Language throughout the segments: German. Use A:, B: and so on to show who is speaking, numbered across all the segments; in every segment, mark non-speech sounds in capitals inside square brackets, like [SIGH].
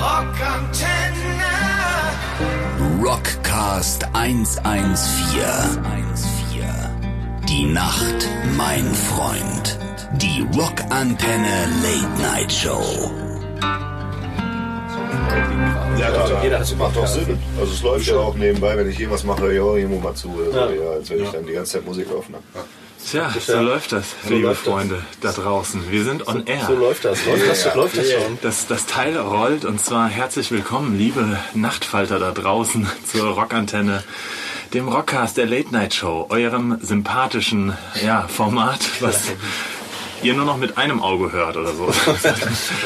A: Rockantenne.
B: Rockcast 114. Die Nacht, mein Freund. Die Rockantenne Late Night Show.
C: Ja, klar.
D: Jeder hat
C: macht doch Sinn. Also es läuft ja auch nebenbei, wenn ich irgendwas mache, ja, irgendwo mal zu. Oder so,
D: Ja.
C: ja. als wenn ich dann die ganze Zeit Musik aufnehme.
E: Tja, so läuft das, liebe
D: läuft das.
E: Freunde da draußen. Wir sind on air.
D: So läuft das. Läuft das, läuft das schon.
E: Das, das Teil rollt und zwar herzlich willkommen, liebe Nachtfalter da draußen [LAUGHS] zur Rockantenne, dem Rockcast der Late Night Show, eurem sympathischen ja, Format, was ihr nur noch mit einem Auge hört oder so. [LAUGHS]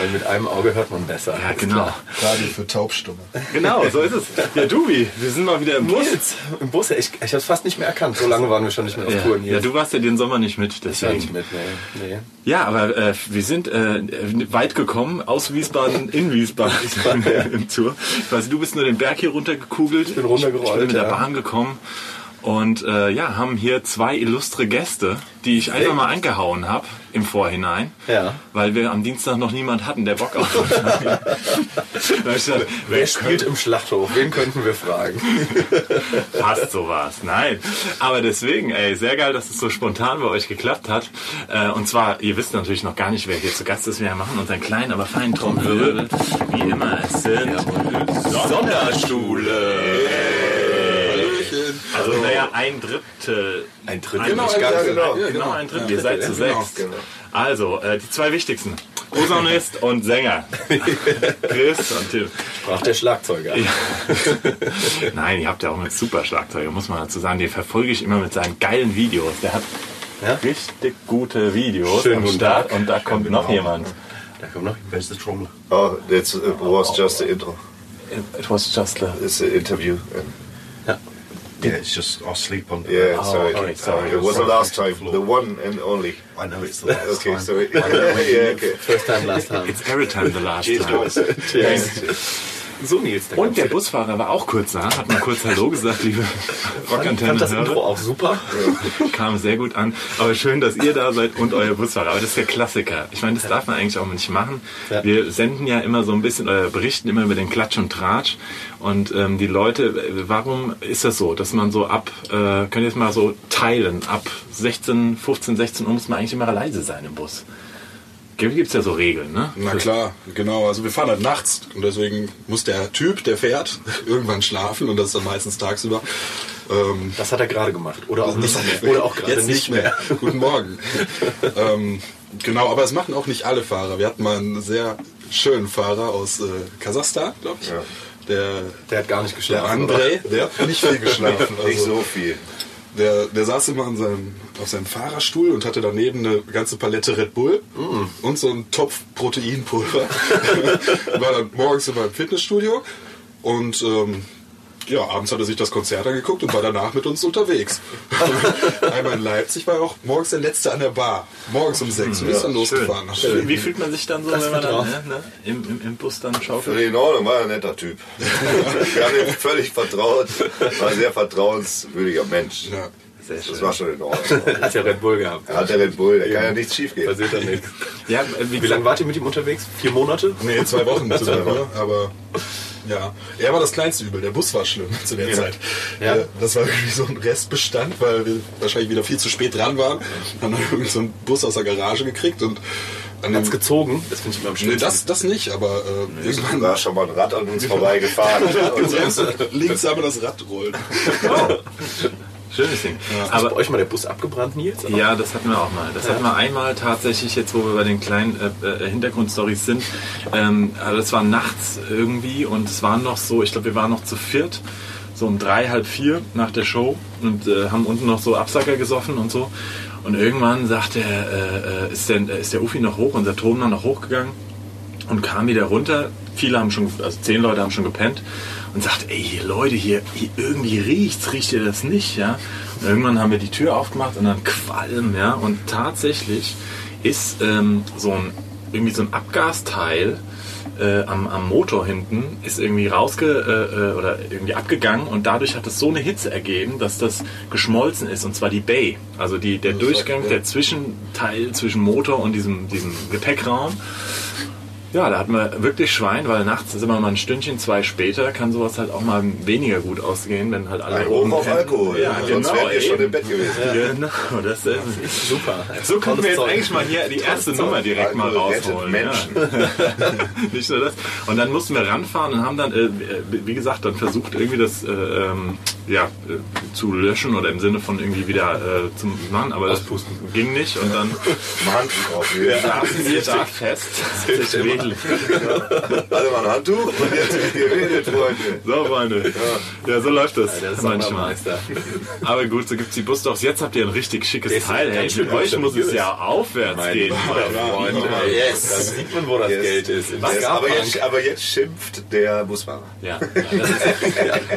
D: Weil mit einem Auge hört man besser.
E: Ja, genau.
C: Radio für Taubstumme.
E: Genau, so ist es. Ja, Dubi, wir sind mal wieder im Bus.
D: Nils, im Bus, ich, ich habe es fast nicht mehr erkannt. So lange waren wir schon nicht mehr auf
E: Ja,
D: Tour,
E: ja, du warst ja den Sommer nicht mit,
D: Ich war
E: deswegen.
D: nicht mit, nee. nee.
E: Ja, aber äh, wir sind äh, weit gekommen, aus Wiesbaden in Wiesbaden [LAUGHS] [LAUGHS] im Tour. Ich weiß, du bist nur den Berg hier runtergekugelt. Ich
D: bin runtergerollt,
E: Ich bin mit der
D: ja.
E: Bahn gekommen. Und äh, ja, haben hier zwei illustre Gäste, die ich einfach mal angehauen habe im Vorhinein.
D: Ja.
E: Weil wir am Dienstag noch niemand hatten, der Bock auf uns hat. [LAUGHS]
D: Wer spielt im Schlachthof? Wen könnten wir fragen? [LAUGHS]
E: Fast sowas, nein. Aber deswegen, ey, sehr geil, dass es so spontan bei euch geklappt hat. Äh, und zwar, ihr wisst natürlich noch gar nicht, wer hier zu Gast ist. Wir machen unseren kleinen, aber feinen Trommelwirbel. Wie immer, es sind Sonderschule. Also, naja, ein Drittel.
D: Ein Drittel.
E: Genau,
D: nicht
E: ein
D: ganz.
E: Drittel.
C: genau.
E: genau,
C: Ja, genau.
E: ein Drittel.
C: Ja,
E: Ihr seid zu
C: genau,
E: sechs.
C: genau.
E: Also, äh, die zwei wichtigsten. Posaunist und Sänger. [LAUGHS] Chris und Tim.
D: Sprach der Schlagzeuger.
E: Ja. [LAUGHS] Nein, ihr habt ja auch einen super Schlagzeuger, muss man dazu sagen. Den verfolge ich immer mit seinen geilen Videos. Der hat
D: Ja?
E: richtig gute Videos
D: Schönen
E: am
D: guten
E: Start.
D: Tag.
E: Und da kommt noch jemand.
D: Da kommt noch wer ist der Trommler.
C: Oh, that's, it was just the intro.
E: It was just a...
C: It's an interview.
D: Ja.
F: Yeah, it's just I'll sleep on.
C: Yeah,
E: Oh,
C: sorry.
E: okay, sorry.
C: It was the last time, the one and only.
F: I know it's the last
C: Okay,
F: time.
C: sorry. [LAUGHS] yeah, okay.
D: First time, last time.
E: It's every time the last
C: Cheers,
E: time.
C: guys. [LAUGHS]
D: So, Nils. da
E: Und der Busfahrer war auch kurz da, hat mal kurz Hallo gesagt, liebe
D: Ich fand das
E: Rockantenne.
D: Intro auch super. [LAUGHS]
E: Kam sehr gut an. Aber schön, dass ihr da seid und euer Busfahrer. Aber das ist der Klassiker. Ich meine, das darf man eigentlich auch nicht machen. Wir senden ja immer so ein bisschen, oder berichten immer über den Klatsch und Tratsch. Und ähm, die Leute, warum ist das so, dass man so ab, äh, könnt ihr es mal so teilen, ab 16, 15, 16 Uhr muss man eigentlich immer leise sein im Bus. Gibt es ja so Regeln, ne?
G: Na klar, genau. Also wir fahren halt nachts und deswegen muss der Typ, der fährt, [LAUGHS] irgendwann schlafen und das ist dann meistens tagsüber. Ähm,
D: Das hat er gerade gemacht. Oder auch nicht mehr. Oder auch gerade
G: jetzt
D: nicht mehr.
G: Guten Morgen. [LAUGHS] ähm, genau, aber es machen auch nicht alle Fahrer. Wir hatten mal einen sehr schönen Fahrer aus äh, Kasachstan, glaube ich.
C: Ja.
G: Der,
D: Der hat gar nicht
G: der
D: geschlafen. oder?
G: André, der hat nicht viel geschlafen. [LAUGHS]
C: Nicht
G: Also,
C: so viel.
G: Der, der saß immer an seinem, auf seinem Fahrerstuhl und hatte daneben eine ganze Palette Red Bull und so einen Topf Proteinpulver. [LAUGHS] War dann morgens immer im Fitnessstudio und ähm, ja, abends hat er sich das Konzert angeguckt und war danach mit uns unterwegs. [LAUGHS] Einmal in Leipzig war er auch morgens der Letzte an der Bar. Morgens um sechs und ist dann losgefahren.
E: Schön. Wie fühlt man sich dann so,
D: Das
E: wenn man dann ne, ne, im, im, im Bus dann schaukelt?
C: In Ordnung, war ein netter Typ. Wir haben ihm völlig vertraut. War ein sehr vertrauenswürdiger Mensch.
G: Ja.
E: Sehr schön.
C: Das war schon in Ordnung. [LAUGHS]
D: Hat ja Red Bull gehabt.
C: Er hat der Red Bull, da kann ja nichts schief gehen.
D: Passiert da nichts.
E: Ja, wie,
D: Wie lange wart ihr mit ihm unterwegs? Vier Monate?
G: Nee, zwei Wochen [LAUGHS] zusammen, ne? aber ja. Er war das kleinste Übel, der Bus war schlimm [LAUGHS] zu der Zeit.
D: Ja.
G: Äh, Das war irgendwie so ein Restbestand, weil wir wahrscheinlich wieder viel zu spät dran waren. Dann haben wir irgendwie so einen Bus aus der Garage gekriegt und an
D: Hat's
G: dem,
D: gezogen? Das finde ich immer am
G: Nee,
D: schlimmsten.
G: das, das nicht, aber äh, irgendwann
C: war schon mal ein Rad an uns vorbeigefahren. Und
G: links haben wir das Rad rollen.
E: Schönes Ding.
D: Ist
E: Aber
D: bei euch mal der Bus abgebrannt, Nils?
E: Ja, das hatten wir auch mal. Das hatten wir einmal tatsächlich, jetzt wo wir bei den kleinen äh, äh, Hintergrundstories sind. Ähm, also das war nachts irgendwie und es waren noch so, ich glaube, wir waren noch zu viert, so um drei, halb vier nach der Show und äh, haben unten noch so Absacker gesoffen und so. Und irgendwann sagt der, äh, äh, ist, der, ist der Ufi noch hoch, unser Tonmann noch hochgegangen und kam wieder runter. Viele haben schon, also zehn Leute haben schon gepennt und sagt, ey hier, Leute, hier, hier irgendwie riecht's, riecht ihr das nicht, ja? Und irgendwann haben wir die Tür aufgemacht und dann Qualm, ja? Und tatsächlich ist ähm, so ein irgendwie so ein Abgasteil äh, am, am Motor hinten ist irgendwie rausge äh, äh, oder irgendwie abgegangen und dadurch hat es so eine Hitze ergeben, dass das geschmolzen ist und zwar die Bay, also die, der Durchgang, der Zwischenteil zwischen Motor und diesem, diesem Gepäckraum. Ja, da hatten wir wirklich Schwein, weil nachts sind wir mal ein Stündchen, zwei später, kann sowas halt auch mal weniger gut ausgehen, wenn halt alle
C: Ein
E: oben
C: auf
E: pennen.
C: Alkohol.
E: Ja,
C: Sonst
E: genau.
C: wärt ihr schon
E: eben.
C: im Bett gewesen.
E: Genau, das ist
D: Super.
E: so können wir jetzt
D: Zeug.
E: eigentlich mal hier die erste Nummer direkt mal
C: Alkohol rettet
E: rausholen.
C: Menschen.
E: Ja. [LAUGHS] Nicht nur das. Und dann mussten wir ranfahren und haben dann, äh, wie gesagt, dann versucht irgendwie das äh, ähm, ja, äh, zu löschen oder im Sinne von irgendwie wieder äh, zum machen, aber das ging nicht und dann
C: Mal Handtuch auf. Ja.
E: saßen wir da fest. Das redlich.
C: Alle mal ein Handtuch und jetzt wird geredet, Freunde.
E: So, Freunde. Ja, so läuft das,
D: Der
E: manchmal.
D: Sommermeister.
E: Aber gut, so gibt's die Busdogs. Jetzt habt ihr ein richtig schickes
D: ist
E: Teil. Hey, mit euch muss es ja aufwärts gehen. meine Freunde.
D: Yes. Da sieht man, wo das
C: Yes.
D: Geld ist.
C: Yes, aber, jetzt, aber jetzt schimpft der Busfahrer.
E: Ja, das ist,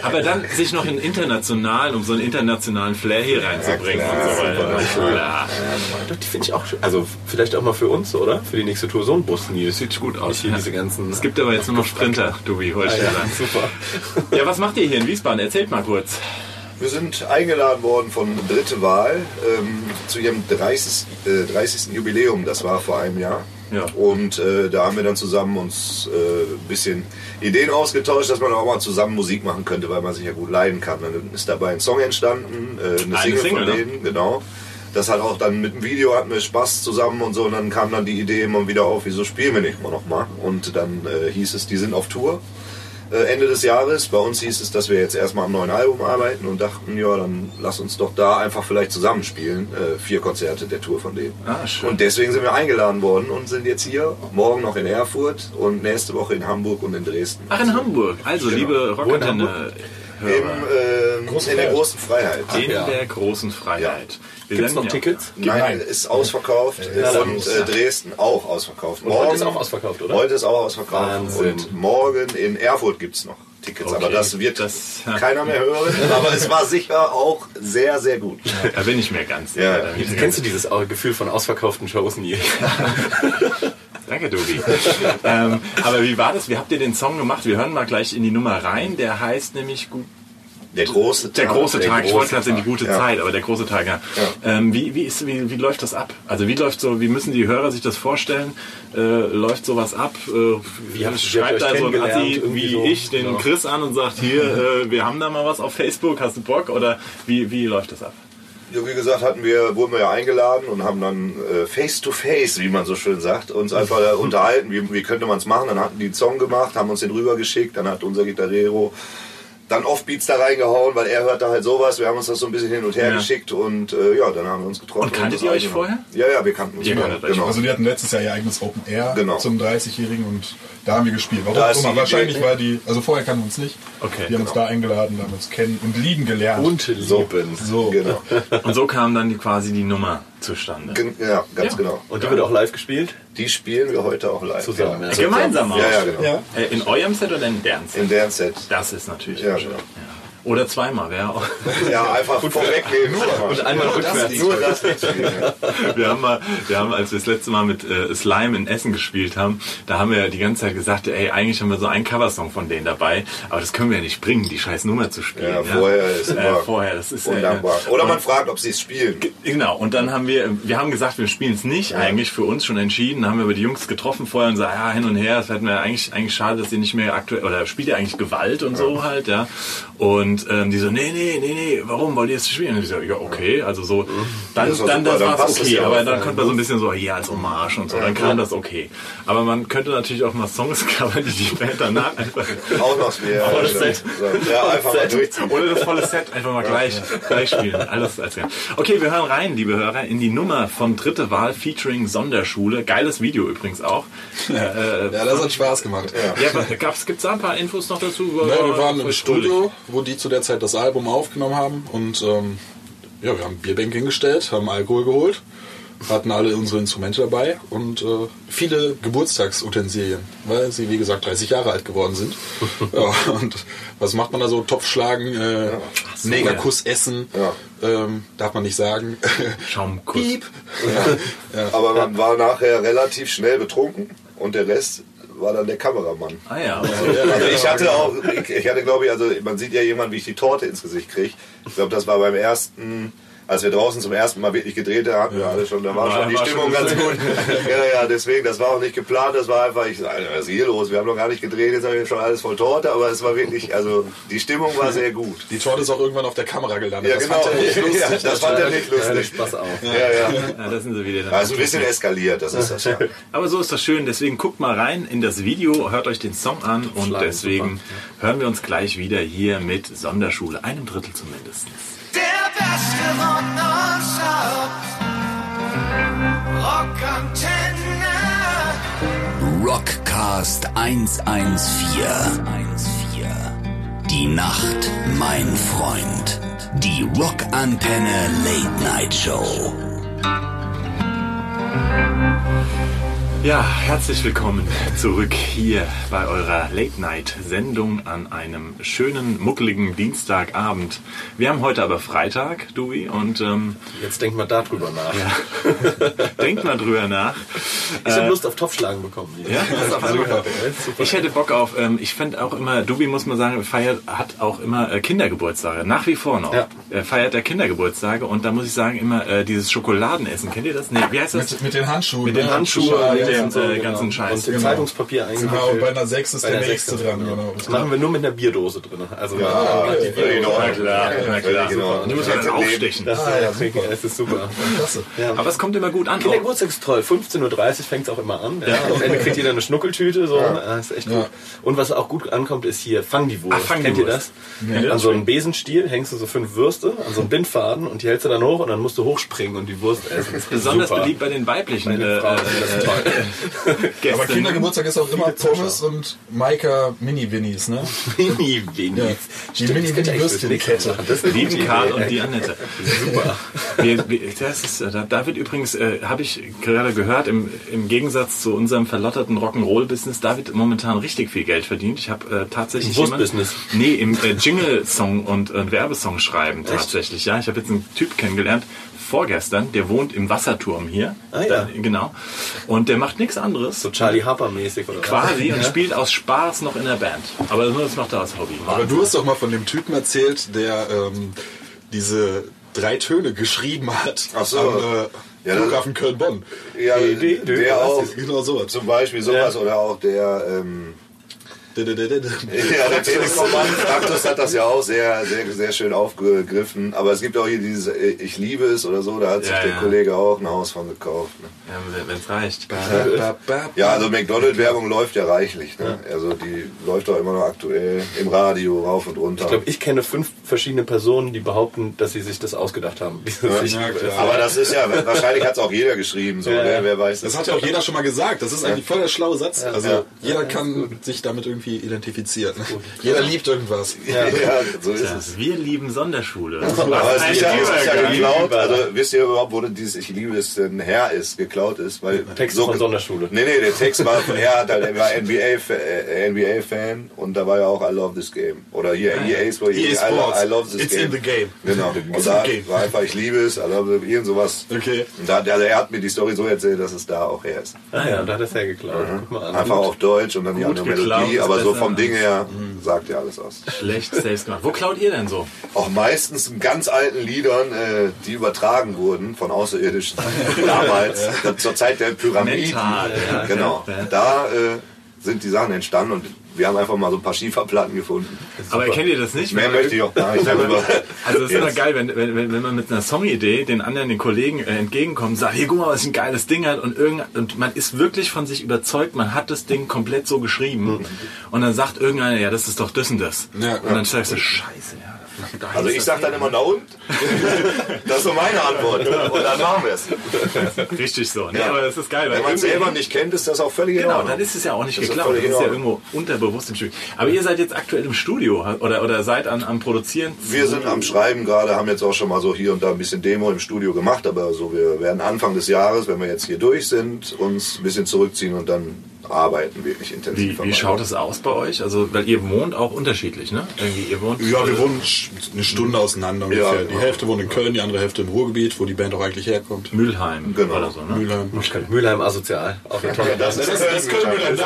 E: aber dann sich noch in internationalen, um so einen internationalen Flair hier reinzubringen
C: Ja, klar,
E: und so weiter.
C: super.
E: Klar.
D: Doch, die finde ich auch schön. Also vielleicht auch mal für uns, oder? Für die nächste Tour so ein Bus, Nils.
E: Sieht gut aus.
D: Nicht hier diese ganzen...
E: Es gibt aber jetzt nur noch Sprinter, Dubi, wollte ich
D: ja, [LAUGHS] super.
E: Ja, was macht ihr hier in Wiesbaden? Erzählt mal kurz.
C: Wir sind eingeladen worden von Dritte Wahl ähm, zu ihrem 30. Äh, 30. Jubiläum. Das war vor einem Jahr.
E: Ja.
C: Und äh, da haben wir dann zusammen uns äh, ein bisschen Ideen ausgetauscht, dass man auch mal zusammen Musik machen könnte, weil man sich ja gut leiden kann. Dann ist dabei ein Song entstanden, äh, eine,
E: Eine
C: Single,
E: Single,
C: von
E: ne?
C: denen, genau. Das hat auch dann mit dem Video hatten wir Spaß zusammen und so und dann kam dann die Idee immer wieder auf, wieso spielen wir nicht mal noch mal? Und dann äh, hieß es, die sind auf Tour äh, Ende des Jahres. Bei uns hieß es, dass wir jetzt erstmal am neuen Album arbeiten und dachten, ja, dann lass uns doch da einfach vielleicht zusammenspielen. Äh, vier Konzerte der Tour von denen.
E: Ah, schön.
C: Und deswegen sind wir eingeladen worden und sind jetzt hier, morgen noch in Erfurt und nächste Woche in Hamburg und in Dresden.
E: Ach, in Hamburg. Also,
C: Genau.
E: liebe Rockantenne.
C: Im, ähm, in der großen Freiheit.
E: In der großen Freiheit. Wir
D: Gibt's
E: senden
D: noch
E: ja-
D: Tickets?
C: Nein, ist ausverkauft und äh, Dresden auch ausverkauft.
D: Und heute ist auch ausverkauft, oder?
C: Heute ist auch ausverkauft.
D: Wahnsinn.
C: Und morgen in Erfurt gibt es noch Tickets.
E: Okay,
C: Aber das wird
E: das- ja.
C: keiner mehr hören. [LAUGHS] Aber es war sicher auch sehr, sehr gut.
E: Da bin ich mir ganz
C: Ja,
E: sicher. Mir
D: Kennst du dieses Au- Gefühl von ausverkauften Shows nie? [LAUGHS]
E: Danke, Tobi. ähm, aber wie war das? Wie habt ihr den Song gemacht? Wir hören mal gleich in die Nummer rein. Der heißt nämlich gut.
C: Der große Tag.
E: Der große
C: der
E: Tag. Ich
C: große
E: wollte gerade sagen, die gute
C: Ja.
E: Zeit, aber der große Tag, ja. Ähm, wie, wie, ist, wie, wie läuft das ab? Also wie läuft so, wie müssen die Hörer sich das vorstellen? Äh, läuft sowas ab? Äh,
D: Wie habt-
E: schreibt da so ein? Assi wie
D: so?
E: ich den
D: Ja.
E: Chris an und sagt, hier, [LAUGHS] äh, wir haben da mal was auf Facebook, hast du Bock? Oder wie, wie läuft das ab?
C: Ja, wie gesagt, hatten wir, wurden wir ja eingeladen und haben dann äh, face to face, wie man so schön sagt, uns einfach da unterhalten, wie, wie könnte man es machen. Dann hatten die einen Song gemacht, haben uns den rübergeschickt, dann hat unser Gitarrero dann Offbeats da reingehauen, weil er hörte halt sowas. Wir haben uns das so ein bisschen hin und her
E: Ja.
C: geschickt und äh, ja, dann haben wir uns getroffen.
E: Und kanntet
C: das
E: ihr euch vorher?
C: Ja, ja, wir kannten uns
E: kanntet euch.
C: genau.
H: Also die hatten letztes Jahr ihr eigenes Open Air
C: Genau.
H: zum 30-Jährigen und da haben wir gespielt. Warum
C: Da die
H: Wahrscheinlich
C: Idee-
H: war die, also vorher kannten wir uns nicht.
E: Okay,
H: Die haben uns da eingeladen, haben uns kennen und lieben gelernt.
D: Und
C: So,
D: lieben.
H: so.
C: genau.
E: Und so kam dann die, quasi die Nummer zustande.
C: Gen- Ja, ganz
E: Ja.
C: genau.
D: Und die wird auch live gespielt?
C: Die spielen wir heute auch live.
D: Zusammen,
C: Ja.
D: ja.
E: Gemeinsam auch?
C: Ja, ja, genau.
H: Ja.
E: Äh, in eurem Set oder in deren Set?
C: In deren Set.
E: Das ist natürlich
C: Ja,
E: schön.
C: genau.
E: Ja. Oder zweimal, wäre auch. [LAUGHS]
C: Ja, einfach vorwegnehmen.
D: Und einmal rückwärts.
C: Nur das nicht spielen. [LAUGHS] ja.
E: Wir haben mal, wir haben, als wir das letzte Mal mit äh, Slime in Essen gespielt haben, da haben wir ja die ganze Zeit gesagt, ey, eigentlich haben wir so einen Coversong von denen dabei, aber das können wir ja nicht bringen, die scheiß Nummer zu spielen.
C: Ja, vorher ist immer
E: äh, vorher, das ist äh,
C: Undankbar. Oder man fragt, ob sie es spielen.
E: Genau, und dann haben wir, wir haben gesagt, wir spielen es nicht, eigentlich für uns schon entschieden, dann haben wir aber die Jungs getroffen vorher und gesagt, ja, hin und her, das hätten wir eigentlich, eigentlich schade, dass ihr nicht mehr aktuell, oder spielt ihr eigentlich Gewalt und so halt, ja. Und ähm, die so, nee, nee, nee, nee, warum wollt ihr es spielen? Und ich so, ja, okay, also so, dann,
C: Das ist doch
E: dann, das war's
C: es
E: okay,
C: ja
E: aber dann konnte man so ein bisschen so, hier als Hommage und so, dann kam das okay. Aber man könnte natürlich auch mal Songs [LAUGHS] covern, die die Band danach einfach
C: Auch noch spielen. Ja, ja,
E: Set.
C: so. ja einfach mal durchziehen.
E: oder das volle Set einfach mal gleich, gleich spielen. Alles als Okay, wir hören rein, liebe Hörer, in die Nummer von Dritte Wahl featuring Sonderschule. Geiles Video übrigens auch. Äh,
G: Ja, das hat Spaß gemacht.
E: ja, aber gab's, gibt's da ein paar Infos noch dazu?
G: Ne, wir waren im Studio, wo die zu der Zeit das Album aufgenommen haben und ähm, ja, wir haben Bierbank hingestellt, haben Alkohol geholt hatten alle unsere Instrumente dabei und äh, viele Geburtstagsutensilien, weil sie wie gesagt 30 Jahre alt geworden sind. [LAUGHS] ja, und was macht man da so? Topf schlagen, äh, Negerkuss essen,
C: Ja.
G: ähm, darf man nicht sagen.
E: Schaumkuss. [LAUGHS]
G: Piep.
C: Aber man war nachher relativ schnell betrunken und der Rest war dann der Kameramann.
E: Ah ja.
C: Also ich hatte auch, ich, ich hatte glaube ich, also man sieht ja jemand, wie ich die Torte ins Gesicht kriege. Ich glaube, das war beim ersten, als wir draußen zum ersten Mal wirklich gedreht haben, hatten wir alle schon, da war
E: Ja,
C: schon die
E: war
C: Stimmung
E: schon-
C: ganz gut. [LAUGHS] Ja, ja, deswegen, das war auch nicht geplant, das war einfach, ich was ist hier los? Wir haben noch gar nicht gedreht, jetzt haben wir schon alles voll Torte, aber es war wirklich, also die Stimmung war sehr gut.
G: Die Torte ist auch irgendwann auf der Kamera gelandet.
C: Ja,
G: Das
C: genau.
G: fand er nicht lustig. [LAUGHS]
C: Ja, das fand er nicht
D: Ja,
C: lustig.
D: Spaß auf.
C: Ja, ja. [LAUGHS]
E: ja, das sind sie wieder.
C: Also ein bisschen eskaliert, das ist das ja.
E: Aber so ist das schön. Deswegen guckt mal rein in das Video, hört euch den Song an und deswegen hören wir uns gleich wieder hier mit Sonderschule, einem Drittel zumindest.
A: Rockantenne.
B: Rockcast 114. Die Nacht, mein Freund. Die Rockantenne Late Night Show.
E: Ja, herzlich willkommen zurück hier bei eurer Late-Night-Sendung an einem schönen, muckeligen Dienstagabend. Wir haben heute aber Freitag, Dewey, und ähm,
D: Jetzt denkt mal darüber nach.
E: ja, [LAUGHS] denkt mal drüber nach.
D: Ich habe Lust auf Topfschlagen bekommen.
E: Ja? [LAUGHS]
D: das ist. Super.
E: Ich hätte Bock auf, ähm, ich fände auch immer, Dubi muss man sagen, feiert, hat auch immer äh, Kindergeburtstage, nach wie vor noch.
D: Ja.
E: Er feiert er Kindergeburtstage und da muss ich sagen, immer äh, dieses Schokoladenessen, kennt ihr das? Nee, wie heißt das?
H: Mit, mit den Handschuhen.
E: Mit den
H: ne?
E: Handschuhen,
H: Ja, ja,
E: dem
H: ja.
E: äh,
D: genau.
E: ganzen Scheiß.
D: Und
H: Genau.
D: Zeitungspapier
H: Genau, und bei
D: eingewickelt.
H: einer 6 ist
D: Bei
H: der
D: der
H: nächste dran.
D: genau.
H: Genau.
D: Das machen wir nur mit einer Bierdose drin. Also
C: Ah,
D: die
C: völlig in Ordnung.
E: klar, na klar.
C: Ordnung.
E: Die muss man dann aufstechen.
D: das,
H: Ah, ja,
D: ist,
H: super.
D: das ist super.
H: Klasse.
E: Aber es kommt immer gut an.
D: Kindergeburtstag ist toll. 15.30 Uhr fängt es auch immer an. Ja. Am Ende kriegt jeder eine Schnuckeltüte. So. Ja. Das ist echt gut. Und was auch gut ankommt, ist hier Fang die Wurst.
E: Ach, Fang die
D: Kennt ihr das? An so einem Besenstiel hängst du so fünf Würste an so einem Bindfaden und die hältst du dann hoch und dann musst du hochspringen und die Wurst essen. Das ist
E: Besonders beliebt bei den weiblichen
D: Bei den
E: äh,
D: Frauen.
E: äh, [LAUGHS]
H: Aber Kindergeburtstag ist auch immer Pommes und Maika Mini-Winnies, ne? [LAUGHS]
D: Mini wenig.
H: Ja. Die
D: gute
E: Lieben Karl und die Annette.
D: Super.
E: Wir, wir, das ist, äh, da, wird übrigens, äh, habe ich gerade gehört, im, im Gegensatz zu unserem verlotterten Rock'n'Roll-Business, da wird momentan richtig viel Geld verdient. Ich habe äh, tatsächlich
D: Im Wurstbusiness?
E: Nee, im äh, Jingle-Song und äh, Werbesong schreiben tatsächlich. Ja, ich habe jetzt einen Typ kennengelernt, vorgestern, der wohnt im Wasserturm hier.
D: Ah, ja.
E: Da, genau. Und der macht nichts anderes.
D: So Charlie Harper mäßig oder was?
E: Quasi [LAUGHS] und spielt aus Spaß noch in der Band. Aber nur das macht er als Hobby.
G: Aber du hast doch mal von dem Typen erzählt, der ähm, diese drei Töne geschrieben hat
C: Ach so.
G: am äh,
C: Ja,
G: Flughafen Köln-Bonn.
C: Ja,
D: die- die-
C: der auch,
G: Genau sowas.
C: zum Beispiel sowas oder auch der, ähm, Ja, der Fraktus hat das ja auch sehr, sehr, sehr schön aufgegriffen. Aber es gibt auch hier dieses äh, Ich liebe es oder so, da hat sich
E: Ja,
C: der
E: ja.
C: Kollege auch ein Haus von gekauft. Ne?
E: Ja, wenn es reicht. [LAUGHS]
C: Ja, also McDonald-Werbung läuft ja reichlich. Ne? Also die läuft auch immer noch aktuell im Radio rauf und runter.
D: Ich glaube, ich kenne fünf verschiedene Personen, die behaupten, dass sie sich das ausgedacht haben. [LAUGHS]
C: Aber das ist ja, wahrscheinlich hat es auch jeder geschrieben, so,
D: Ja,
C: ne? wer weiß.
G: Das hat ja auch jeder schon mal gesagt. Das ist eigentlich voll der schlaue Satz. Also
C: Ja.
G: jeder kann sich damit irgendwie identifizieren. Ne? Jeder liebt irgendwas.
C: ja, [LAUGHS] so ist
E: Ja,
C: es.
E: wir lieben Sonderschule.
C: Aber es ist ja, ist ja geklaut. Also wisst ihr überhaupt, wo denn dieses Ich liebe es denn her ist, geklaut ist? Weil
D: Text von Sonderschule.
C: Nee, nee, der Text war von [LAUGHS] er hat halt, er war NBA-Fan äh, NBA -Fan und da war ja auch I love this game. Oder hier EA Sports,
G: EA Sports.
C: I love this
G: It's
C: game.
G: in the game.
C: Genau.
G: It's
C: Und da war einfach Ich liebe es, I love it, irgend sowas.
G: Okay.
C: Und da, also er hat mir die Story so erzählt, dass es da auch her ist.
D: Ah ja, da hat er es hergeklaut. An.
C: Einfach auf Deutsch und dann die
E: Gut
C: andere
E: geklaut
C: Melodie,
E: ist
C: aber so vom Ding her sagt ja alles aus.
E: Schlecht selbst gemacht. Wo klaut ihr denn so?
C: Auch meistens in ganz alten Liedern, äh, die übertragen wurden von Außerirdischen [LAUGHS] damals, da- zur Zeit der Pyramiden.
E: Mental, ja.
C: genau. Da äh, sind die Sachen entstanden und wir haben einfach mal so ein paar Schieferplatten gefunden.
E: Aber kennt ihr das nicht?
C: Mehr möchte ich auch gar nicht darüber.
E: Also es ist immer geil, wenn, wenn, wenn wenn man mit einer Songidee den anderen, den Kollegen äh, entgegenkommt und sagt, hier guck mal, was ein geiles Ding hat und, irgend, und man ist wirklich von sich überzeugt, man hat das Ding komplett so geschrieben und dann sagt irgendeiner, ja, das ist doch das und das.
G: Ja.
E: und dann sagst du, scheiße, ja.
C: Also
E: ist
C: ich sag dann immer, na und? [LAUGHS] Das ist so meine Antwort. Und dann machen wir es.
E: richtig so. Ne?
C: Ja.
E: Aber das ist geil. weil
C: Wenn man es selber nicht kennt, ist das auch völlig
E: Genau, dann ist es ja auch nicht
C: Das ist
E: geklaut.
C: völlig
E: Das ist ja irgendwo bewusst im Studio. Aber ihr seid jetzt aktuell im Studio oder, oder seid an, am Produzieren?
C: Wir sind am Schreiben gerade, haben jetzt auch schon mal so hier und da ein bisschen Demo im Studio gemacht, aber so wir werden Anfang des Jahres, wenn wir jetzt hier durch sind, uns ein bisschen zurückziehen und dann arbeiten wirklich intensiv.
E: Wie, wie schaut es aus bei euch? Also, weil ihr wohnt auch unterschiedlich, ne? Irgendwie, ihr wohnt
G: Ja, wir wohnen eine Stunde auseinander ungefähr.
C: Ja,
G: Die. Hälfte wohnt in Köln, die andere Hälfte im Ruhrgebiet, wo die Band auch eigentlich herkommt.
E: Mülheim
C: Genau.
E: oder so, ne?
G: Mülheim.
D: Mülheim asozial. Auch eine tolle
C: Das ist das können wir dann. Da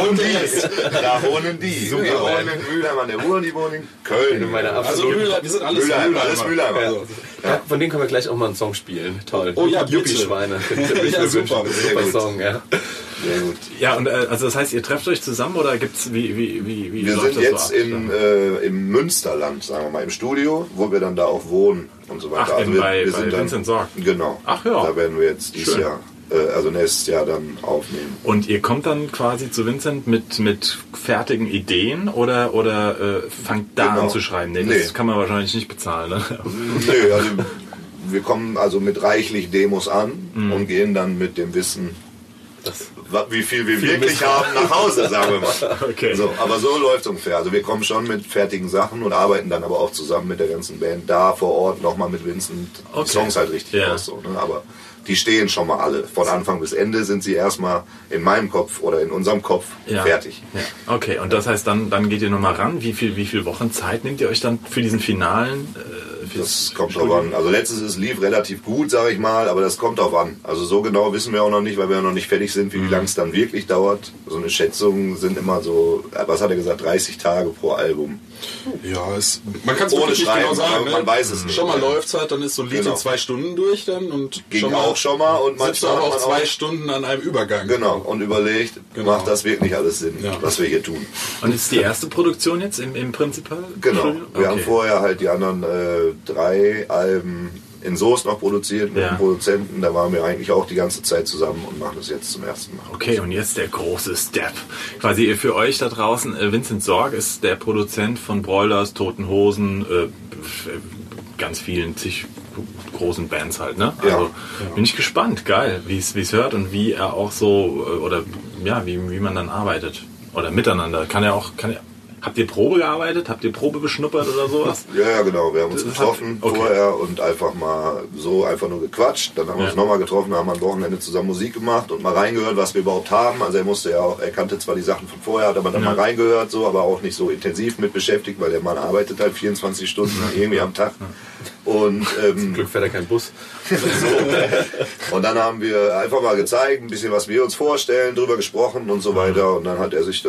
C: wohnen die. Da wohnen die. Wir wohnen in Mülheim an der Ruhr, die wohnen in Köln.
G: Also Mülheim, wir sind alles
C: Mülheim, alles Mülheimer.
G: Also,
D: Ja, von denen können wir gleich auch mal einen Song spielen. Toll.
G: Oh ja, bitte.
D: Yuppie-Schweine. [LAUGHS]
G: Ja, super.
D: Super. Song, ja.
C: Sehr gut.
E: Ja, und äh, also das heißt, ihr trefft euch zusammen oder gibt's wie wie wie wie
C: Wir
E: läuft
C: sind
E: das
C: jetzt
E: so
C: in, äh, im Münsterland, sagen wir mal, im Studio, wo wir dann da auch wohnen und so weiter.
E: Ach, in-
C: wir,
E: bei-
C: wir
E: bei
C: sind dann,
E: Vincent Sorg.
C: Genau.
E: Ach ja.
C: Da werden wir jetzt dieses
E: Schön.
C: Jahr, also nächstes Jahr dann aufnehmen.
E: Und ihr kommt dann quasi zu Vincent mit, mit fertigen Ideen oder, oder äh, fangt da
C: Genau.
E: an zu schreiben? Nee,
C: Nee.
E: das kann man wahrscheinlich nicht bezahlen. Ne?
C: Nö, also wir kommen also mit reichlich Demos an
E: Mhm.
C: und gehen dann mit dem Wissen, wa- wie viel wir wirklich haben, nach Hause, sagen wir mal. [LAUGHS]
E: Okay.
C: So, aber so läuft es ungefähr. Also wir kommen schon mit fertigen Sachen und arbeiten dann aber auch zusammen mit der ganzen Band da vor Ort nochmal mit Vincent die
E: Okay.
C: Songs halt richtig
E: Ja.
C: aus. So, ne? Aber die stehen schon mal alle. Von Anfang bis Ende sind sie erstmal in meinem Kopf oder in unserem Kopf fertig.
E: Ja. Okay, und das heißt, dann, dann geht ihr nochmal ran. Wie viel, wie viel Wochen Zeit nehmt ihr euch dann für diesen finalen? Äh, für
C: Das kommt drauf an. Also letztes es lief relativ gut, sage ich mal, aber das kommt drauf an. Also so genau wissen wir auch noch nicht, weil wir noch nicht fertig sind, wie
E: Mhm.
C: lange es dann wirklich dauert. So eine Schätzung sind immer so, äh, was hat er gesagt, 30 Tage pro Album.
G: Ja, es, man kann es
C: Ohne
G: nicht
C: Schreiben,
G: genau sagen.
C: aber
G: Ne?
C: man weiß es nicht.
G: Schon mal läuft's halt, dann ist so ein Lied
C: Genau.
G: in zwei Stunden durch dann und
C: Ging
G: schon mal,
C: auch schon mal und manchmal
G: aber auch
C: man
G: zwei
C: auch-
G: Stunden an einem Übergang.
C: Genau, und überlegt,
G: Genau.
C: macht das wirklich alles Sinn,
G: Ja.
C: was wir hier tun.
E: und ist die erste Produktion jetzt im, im Prinzipal?
C: Genau. Wir haben
E: Okay.
C: vorher halt die anderen äh, drei Alben in Soest noch produziert mit
E: Ja.
C: dem Produzenten. Da waren wir eigentlich auch die ganze Zeit zusammen und machen das jetzt zum ersten Mal.
E: Okay, und jetzt der große Step. Quasi für euch da draußen, äh, Vincent Sorg ist der Produzent von Broilers, Toten Hosen, äh, ganz vielen zig großen Bands halt, ne?
C: Ja.
E: Also bin ich gespannt, geil, wie es wie es hört und wie er auch so äh, oder ja, wie, wie man dann arbeitet oder miteinander. Kann er auch kann er Habt ihr Probe gearbeitet? Habt ihr Probe beschnuppert oder sowas? [LAUGHS]
C: Ja, ja, genau. Wir haben uns getroffen
E: okay.
C: vorher und einfach mal so einfach nur gequatscht. Dann haben wir
E: Ja.
C: uns nochmal getroffen, haben am Wochenende zusammen Musik gemacht und mal reingehört, was wir überhaupt haben. Also er musste ja auch, er kannte zwar die Sachen von vorher, hat aber dann
E: Ja.
C: mal reingehört, so, aber auch nicht so intensiv mit beschäftigt, weil der Mann arbeitet halt 24 Stunden irgendwie am Tag. Und ähm,
D: Glück fährt er kein Bus.
C: Und dann haben wir einfach mal gezeigt, ein bisschen was wir uns vorstellen, drüber gesprochen und so weiter. Und dann hat er sich, äh,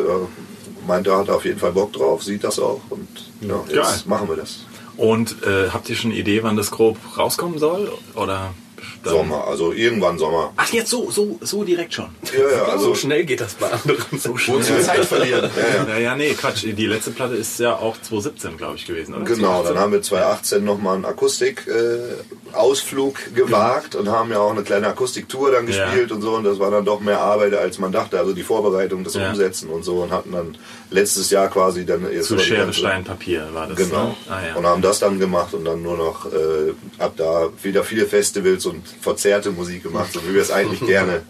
C: meint, er hat auf jeden Fall Bock drauf, sieht das auch. Und ja, jetzt
E: Geil.
C: machen wir das.
E: Und äh, habt ihr schon eine Idee, wann das grob rauskommen soll? Oder
C: Sommer, also irgendwann Sommer.
E: Ach, jetzt so, so, so direkt schon.
C: Ja, ja, [LAUGHS] also
D: So schnell geht das bei anderen. [LAUGHS] So
G: Wozu Zeit verlieren.
E: Ja, ja, nee, Quatsch. Die letzte Platte ist ja auch 2017, glaube ich, gewesen, oder?
C: Genau,
E: 2018?
C: dann haben wir 2018 nochmal einen Akustik-Ausflug gewagt und haben ja auch eine kleine Akustiktour dann
E: Ja.
C: gespielt und so. Und das war dann doch mehr Arbeit, als man dachte. Also die Vorbereitung, das
E: Ja.
C: Umsetzen und so. Und hatten dann letztes Jahr quasi dann jetzt
E: Zu Schere, Stein, Papier war das.
C: Genau.
E: Ne? Ah, ja.
C: Und haben das dann gemacht und dann nur noch äh, ab da wieder viele Festivals und verzerrte Musik gemacht, so wie wir es eigentlich [LAUGHS] gerne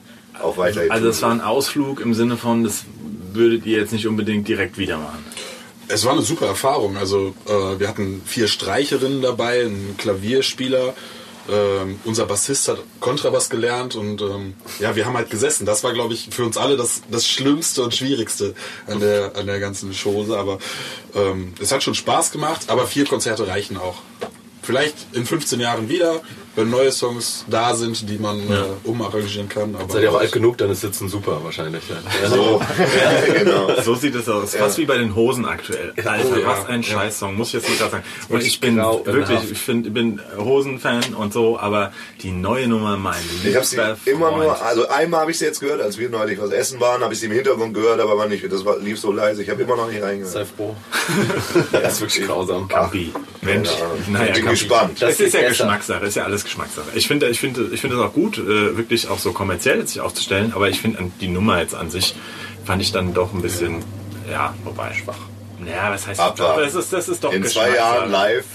C: auch weiterhin
E: Also es war ein Ausflug im Sinne von, das würdet ihr jetzt nicht unbedingt direkt wieder machen.
G: Es war eine super Erfahrung. Also äh, wir hatten vier Streicherinnen dabei, einen Klavierspieler. Ähm, unser Bassist hat Kontrabass gelernt und ähm, ja, wir haben halt gesessen. Das war, glaube ich, für uns alle das, das Schlimmste und Schwierigste an der, an der ganzen Chose. Aber ähm, es hat schon Spaß gemacht, aber vier Konzerte reichen auch. Vielleicht in 15 Jahren wieder, wenn neue Songs da sind, die man äh, umarrangieren kann. Aber
D: Seid ihr auch alt genug, dann ist Sitzen super wahrscheinlich. Ja. [LAUGHS]
C: so. ja, genau.
E: So sieht es aus. Fast wie bei den Hosen aktuell. Alter,
G: Oh, ja.
E: was ein Scheißsong, muss ich jetzt nicht gerade sagen. Und ich bin
D: grauenhaft.
E: wirklich, ich find, bin Hosen-Fan und so, aber die neue Nummer, mein
C: Ich habe sie immer nur, also einmal habe ich sie jetzt gehört, als wir neulich was essen waren, habe ich sie im Hintergrund gehört, aber war nicht, das war, lief so leise, ich habe immer noch nicht reingehört.
D: Sei froh. [LAUGHS] Das ist wirklich grausam.
E: Campi. Mensch, naja,
C: Ich bin gespannt.
E: Das,
D: Das
E: ist ja. Geschmackssache, ist ja alles Geschmackssache. Ich finde, ich finde, ich finde es auch gut, äh, wirklich auch so kommerziell sich aufzustellen, aber ich finde an- die Nummer jetzt an sich fand ich dann doch ein bisschen, ja, wobei schwach. Ja, was heißt aber das ist, das ist doch
C: In zwei Jahren live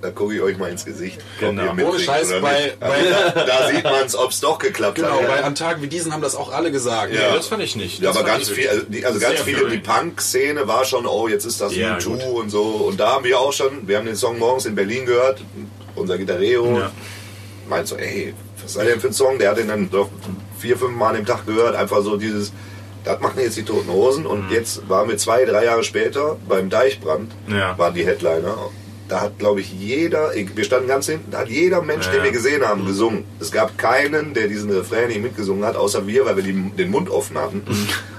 C: da gucke ich euch mal ins Gesicht.
E: Genau.
C: ob ihr mitsingt
G: Ohne Scheiß,
C: oder
G: bei-
C: nicht.
G: bei-
C: da, da sieht man es, ob es doch geklappt
G: Genau,
C: hat.
G: bei an Tagen wie diesen haben das auch alle gesagt.
C: Ja.
E: das fand ich nicht.
C: Ja, aber ganz viel, also, die, also ganz viele, die. Punk-Szene war schon, oh, jetzt ist das
E: Ja,
C: U2
E: gut.
C: und so. Und da haben wir auch schon, wir haben den Song morgens in Berlin gehört, unser Gitarrero
E: Ja.
C: Meint so, ey, was sei denn für ein Song? Der hat den dann doch vier, fünf Mal dem Tag gehört, einfach so dieses, das machen jetzt die Toten Hosen. Und
E: Mhm.
C: jetzt waren wir zwei, drei Jahre später beim Deichbrand,
E: Ja.
C: waren die Headliner. Da hat, glaube ich, jeder, wir standen ganz hinten, da hat jeder Mensch,
E: Ja.
C: den wir gesehen haben, gesungen. Es gab keinen, der diesen Refrain nicht mitgesungen hat, außer wir, weil wir die, den Mund offen hatten.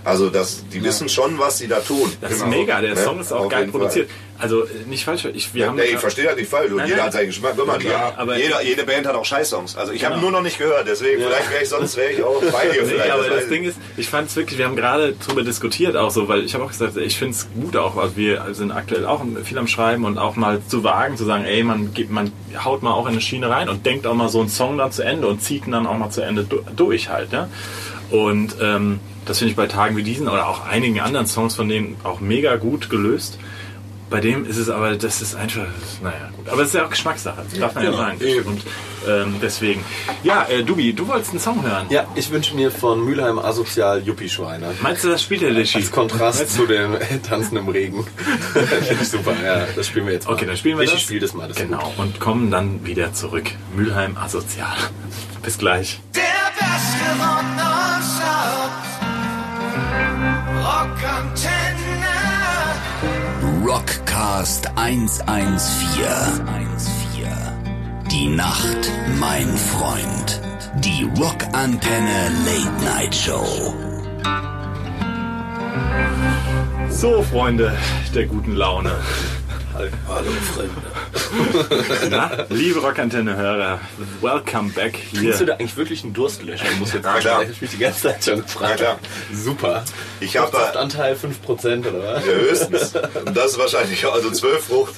C: Also das, die wissen schon, was sie da tun.
E: Das ist
C: Genau.
E: mega, der
C: Ne?
E: Song ist auch
C: Auf
E: geil
C: jeden Fall.
E: produziert. Also äh, nicht falsch, ich, wir haben
C: Nee, ich verstehe das nicht falsch.
E: Nein,
C: Jeder
E: nein.
C: hat seinen Geschmack. Guck mal,
E: Ja, aber-
C: jeder, jede Band hat auch Scheißsongs. Also ich habe
E: Genau.
C: nur noch nicht gehört, deswegen vielleicht wäre ich sonst wäre ich auch bei dir [LAUGHS]
E: Nee, aber
C: das
E: das Ding ist, ich fand es wirklich, wir haben gerade drüber diskutiert auch so, weil ich habe auch gesagt, ich finde es gut auch, also wir sind aktuell auch viel am Schreiben und auch mal zu wagen, zu sagen, ey, man, gibt, man haut mal auch in eine Schiene rein und denkt auch mal so einen Song dann zu Ende und zieht ihn dann auch mal zu Ende du- durch halt, ja. Und ähm, das finde ich bei Tagen wie diesen oder auch einigen anderen Songs von denen auch mega gut gelöst. Bei dem ist es aber, das ist einfach, naja, gut. Aber es ist ja auch Geschmackssache, das darf man ja,
G: genau,
E: sagen.
G: eben.
E: Und ähm, deswegen. Ja, äh, Dubi, du wolltest einen Song hören.
D: Ja, ich wünsche mir von Mülheim Asozial Yuppie-Schweine.
E: Meinst du, das spielt der Lischi?
D: Als Kontrast zu dem Tanzen im Regen. [LAUGHS] Finde ich super. Ja, das spielen wir jetzt mal.
E: Okay, dann spielen wir
D: ich
E: das.
D: spiele das mal. Das
E: genau. Und kommen dann wieder zurück. Mülheim asozial. Bis gleich.
A: Der beste Rock nonstop. Rockantenne.
B: Rockcast 114. Die Nacht, mein Freund. Die Rockantenne Late Night Show.
E: So, Freunde der guten Laune.
D: Hallo, Fremde. [LAUGHS]
E: Na, liebe Rockantenne-Hörer, welcome back hier.
D: Bist du da eigentlich wirklich einen Durstlöscher? Ich muss jetzt
C: Ja, klar.
D: Ich mich die ganze Zeit schon gefragt.
C: Ja.
D: Super.
C: Ich habe
D: Anteil 5% oder was?
C: ja, höchstens. Und das ist wahrscheinlich also 12 Frucht.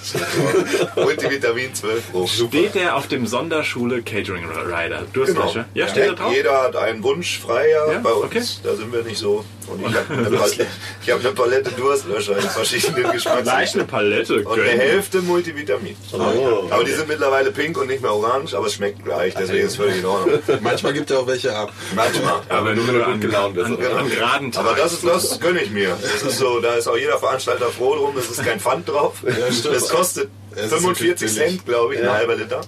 C: Multivitamin 12 Frucht.
E: Steht der auf dem Sonderschule Catering Rider? Durstlöscher? Ja, steht da drauf?
C: Jeder hat einen Wunsch frei ja,
E: Ja,
C: bei uns.
E: okay.
C: Da sind wir nicht so. Und ich habe [LAUGHS] eine, Palette- ich hab eine Palette Durstlöscher in verschiedenen
E: Gleich eine
C: Geschmacksrichtungen.
E: Palette.
C: Und. Hälfte Multivitamin.
D: Oh.
C: aber die sind mittlerweile pink und nicht mehr orange, aber es schmeckt gleich, deswegen ist es völlig in Ordnung. [LAUGHS]
G: Manchmal gibt er auch welche ab.
C: Manchmal.
E: Aber nur wenn du
D: gut gelaunt bist,
E: An, an geraden Tagen.
C: Aber das ist das gönne ich mir. Das ist so, da ist auch jeder Veranstalter froh drum, es ist kein Pfand drauf.
G: stimmt.
C: Es kostet 45
G: wirklich billig.
C: Cent, glaube ich, ein halber Liter.